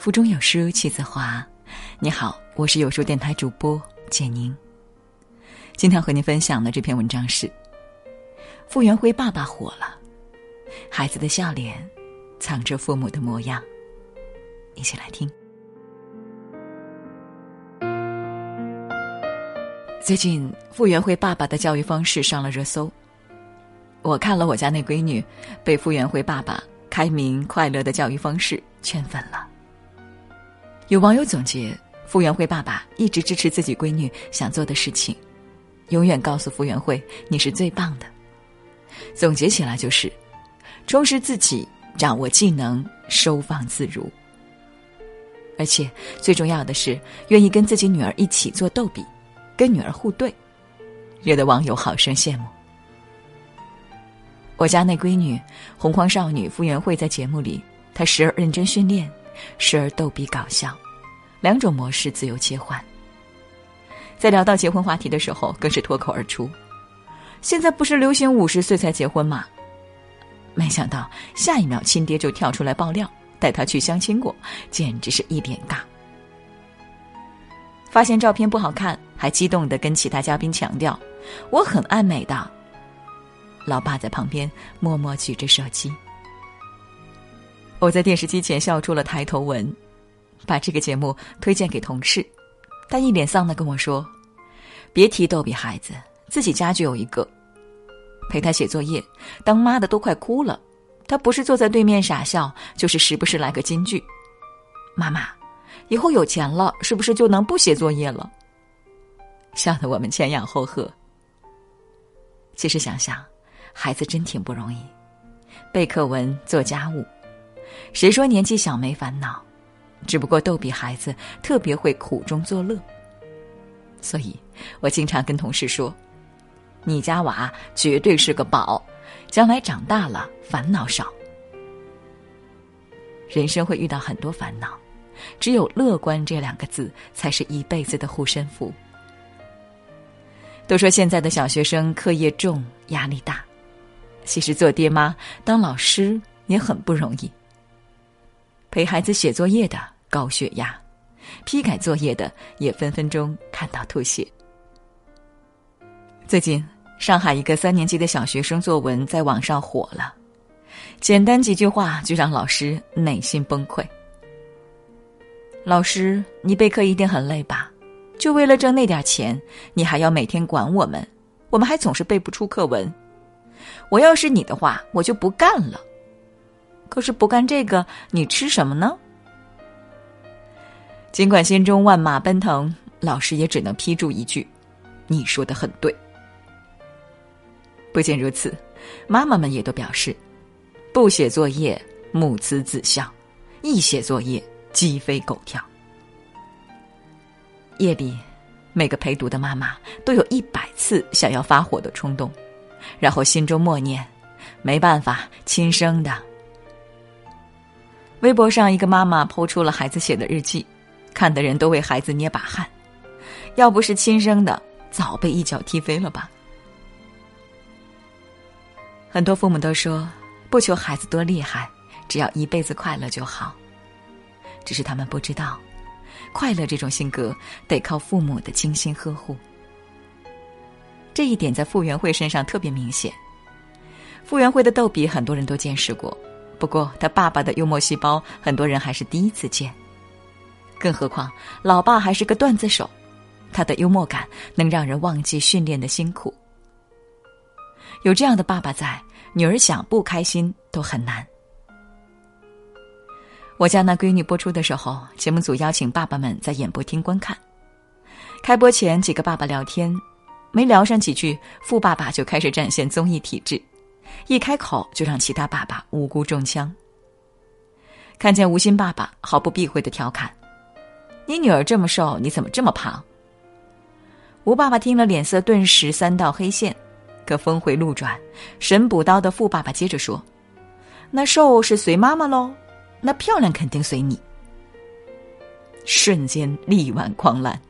腹中有书气自华。你好，我是有书电台主播简宁。今天和您分享的这篇文章是：傅园辉爸爸火了，孩子的笑脸藏着父母的模样。一起来听。最近，傅园辉爸爸的教育方式上了热搜。我看了我家那闺女，被傅园辉爸爸开明快乐的教育方式圈粉了。有网友总结，傅园慧爸爸一直支持自己闺女想做的事情，永远告诉傅园慧你是最棒的。总结起来就是：充实自己，掌握技能，收放自如。而且最重要的是，愿意跟自己女儿一起做逗比，跟女儿互对，惹得网友好生羡慕。我家那闺女洪荒少女傅园慧在节目里，她时而认真训练。时而逗比搞笑，两种模式自由切换。在聊到结婚话题的时候，更是脱口而出：“现在不是流行五十岁才结婚吗？”没想到下一秒亲爹就跳出来爆料，带他去相亲过，简直是一脸尬。发现照片不好看，还激动的跟其他嘉宾强调：“我很爱美的。”老爸在旁边默默举着手机。我在电视机前笑出了抬头纹，把这个节目推荐给同事，他一脸丧的跟我说：“别提逗比孩子，自己家就有一个，陪他写作业，当妈的都快哭了。他不是坐在对面傻笑，就是时不时来个金句。妈妈，以后有钱了，是不是就能不写作业了？”笑得我们前仰后合。其实想想，孩子真挺不容易，背课文、做家务。谁说年纪小没烦恼？只不过逗比孩子特别会苦中作乐。所以我经常跟同事说：“你家娃绝对是个宝，将来长大了烦恼少。人生会遇到很多烦恼，只有乐观这两个字才是一辈子的护身符。”都说现在的小学生课业重、压力大，其实做爹妈、当老师也很不容易。陪孩子写作业的高血压，批改作业的也分分钟看到吐血。最近，上海一个三年级的小学生作文在网上火了，简单几句话就让老师内心崩溃。老师，你备课一定很累吧？就为了挣那点钱，你还要每天管我们，我们还总是背不出课文。我要是你的话，我就不干了。可是不干这个，你吃什么呢？尽管心中万马奔腾，老师也只能批注一句：“你说的很对。”不仅如此，妈妈们也都表示：“不写作业，母慈子孝；一写作业，鸡飞狗跳。”夜里，每个陪读的妈妈都有一百次想要发火的冲动，然后心中默念：“没办法，亲生的。”微博上，一个妈妈剖出了孩子写的日记，看的人都为孩子捏把汗。要不是亲生的，早被一脚踢飞了吧。很多父母都说，不求孩子多厉害，只要一辈子快乐就好。只是他们不知道，快乐这种性格得靠父母的精心呵护。这一点在傅园慧身上特别明显。傅园慧的逗比，很多人都见识过。不过，他爸爸的幽默细胞，很多人还是第一次见。更何况，老爸还是个段子手，他的幽默感能让人忘记训练的辛苦。有这样的爸爸在，女儿想不开心都很难。我家那闺女播出的时候，节目组邀请爸爸们在演播厅观看。开播前，几个爸爸聊天，没聊上几句，富爸爸就开始展现综艺体质。一开口就让其他爸爸无辜中枪。看见吴昕爸爸毫不避讳的调侃：“你女儿这么瘦，你怎么这么胖？”吴爸爸听了，脸色顿时三道黑线。可峰回路转，神补刀的富爸爸接着说：“那瘦是随妈妈喽，那漂亮肯定随你。”瞬间力挽狂澜。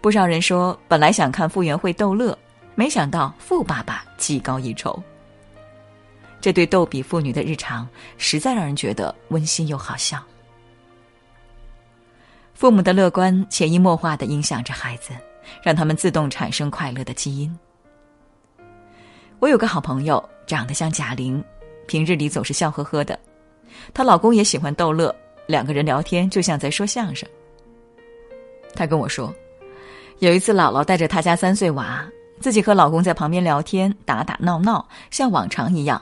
不少人说，本来想看傅园慧逗乐。没想到富爸爸技高一筹。这对逗比妇女的日常，实在让人觉得温馨又好笑。父母的乐观潜移默化的影响着孩子，让他们自动产生快乐的基因。我有个好朋友，长得像贾玲，平日里总是笑呵呵的。她老公也喜欢逗乐，两个人聊天就像在说相声。她跟我说，有一次姥姥带着她家三岁娃，自己和老公在旁边聊天，打打闹闹，像往常一样。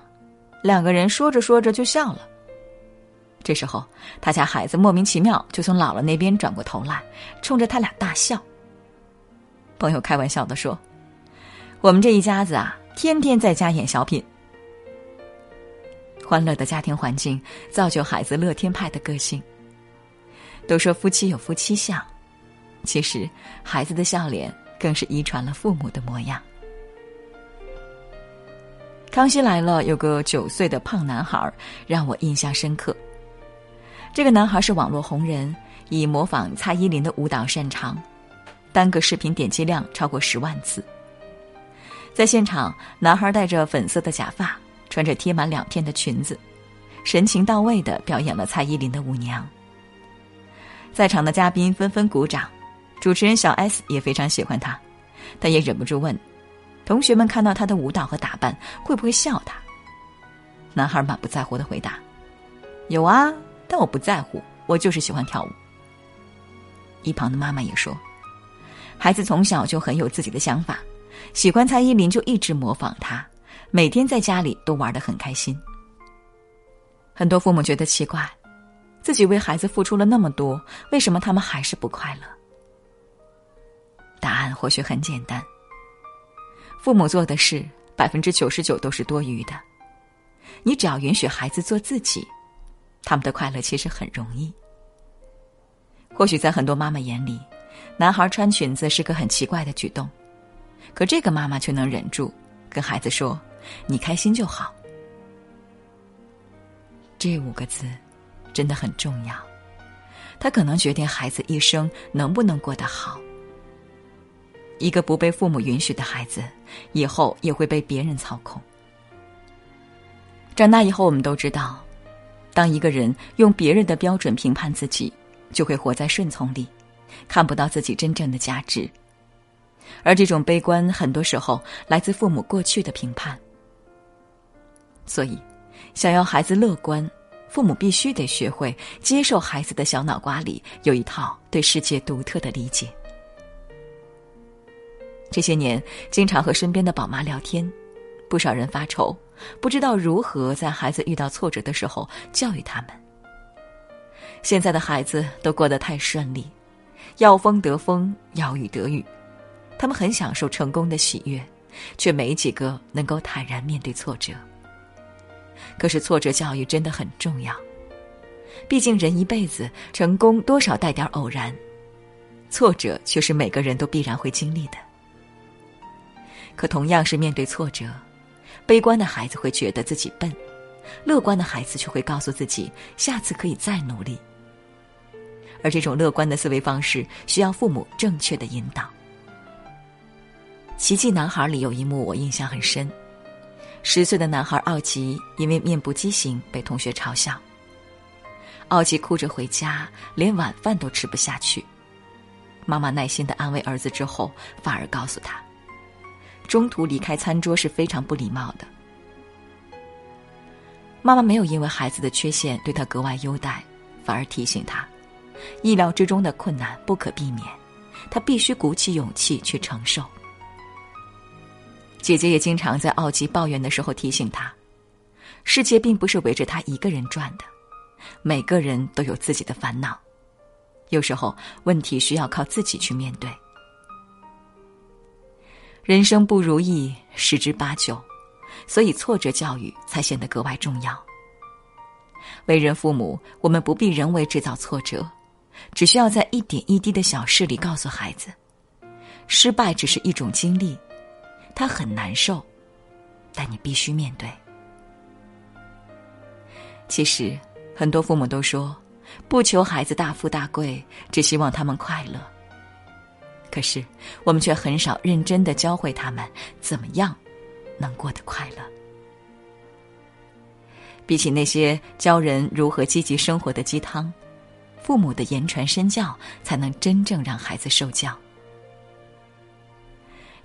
两个人说着说着就笑了。这时候，他家孩子莫名其妙就从姥姥那边转过头来，冲着他俩大笑。朋友开玩笑的说：“我们这一家子啊。”天天在家演小品，欢乐的家庭环境造就孩子乐天派的个性。都说夫妻有夫妻相，其实孩子的笑脸更是遗传了父母的模样。康熙来了有个九岁的胖男孩让我印象深刻。这个男孩是网络红人，以模仿蔡依林的舞蹈擅长，单个视频点击量超过十万次。在现场，男孩戴着粉色的假发，穿着贴满两片的裙子，神情到位的表演了蔡依林的舞娘。在场的嘉宾纷纷鼓掌，主持人小 S 也非常喜欢他，但也忍不住问：“同学们看到他的舞蹈和打扮，会不会笑他？”男孩满不在乎的回答：“有啊，但我不在乎，我就是喜欢跳舞。”一旁的妈妈也说：“孩子从小就很有自己的想法。”喜欢蔡依林就一直模仿她，每天在家里都玩得很开心。很多父母觉得奇怪，自己为孩子付出了那么多，为什么他们还是不快乐？答案或许很简单：父母做的事百分之九十九都是多余的。你只要允许孩子做自己，他们的快乐其实很容易。或许在很多妈妈眼里，男孩穿裙子是个很奇怪的举动。可这个妈妈却能忍住，跟孩子说：“你开心就好。”这五个字真的很重要，它可能决定孩子一生能不能过得好。一个不被父母允许的孩子，以后也会被别人操控。长大以后，我们都知道，当一个人用别人的标准评判自己，就会活在顺从里，看不到自己真正的价值。而这种悲观，很多时候来自父母过去的评判。所以，想要孩子乐观，父母必须得学会接受孩子的小脑瓜里有一套对世界独特的理解。这些年，经常和身边的宝妈聊天，不少人发愁，不知道如何在孩子遇到挫折的时候教育他们。现在的孩子都过得太顺利，要风得风，要雨得雨。他们很享受成功的喜悦，却没几个能够坦然面对挫折。可是挫折教育真的很重要，毕竟人一辈子成功多少带点偶然，挫折却是每个人都必然会经历的。可同样是面对挫折，悲观的孩子会觉得自己笨，乐观的孩子却会告诉自己下次可以再努力。而这种乐观的思维方式需要父母正确的引导。《奇迹男孩》里有一幕我印象很深，十岁的男孩奥吉因为面部畸形被同学嘲笑。奥吉哭着回家，连晚饭都吃不下去。妈妈耐心的安慰儿子之后，反而告诉他，中途离开餐桌是非常不礼貌的。妈妈没有因为孩子的缺陷对他格外优待，反而提醒他，意料之中的困难不可避免，他必须鼓起勇气去承受。姐姐也经常在奥吉抱怨的时候提醒他：世界并不是围着他一个人转的，每个人都有自己的烦恼，有时候问题需要靠自己去面对。人生不如意十之八九，所以挫折教育才显得格外重要。为人父母，我们不必人为制造挫折，只需要在一点一滴的小事里告诉孩子：失败只是一种经历。他很难受，但你必须面对。其实，很多父母都说，不求孩子大富大贵，只希望他们快乐。可是，我们却很少认真的教会他们怎么样能过得快乐。比起那些教人如何积极生活的鸡汤，父母的言传身教才能真正让孩子受教。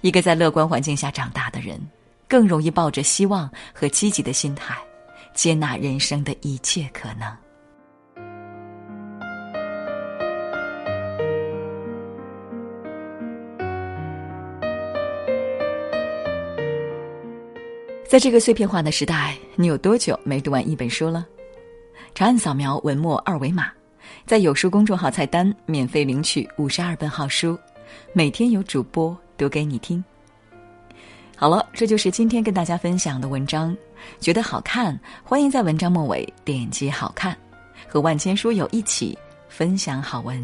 一个在乐观环境下长大的人，更容易抱着希望和积极的心态，接纳人生的一切可能。在这个碎片化的时代，你有多久没读完一本书了？长按扫描文末二维码，在有书公众号菜单免费领取五十二本好书，每天有主播读给你听。好了，这就是今天跟大家分享的文章。觉得好看，欢迎在文章末尾点击“好看”，和万千书友一起分享好文。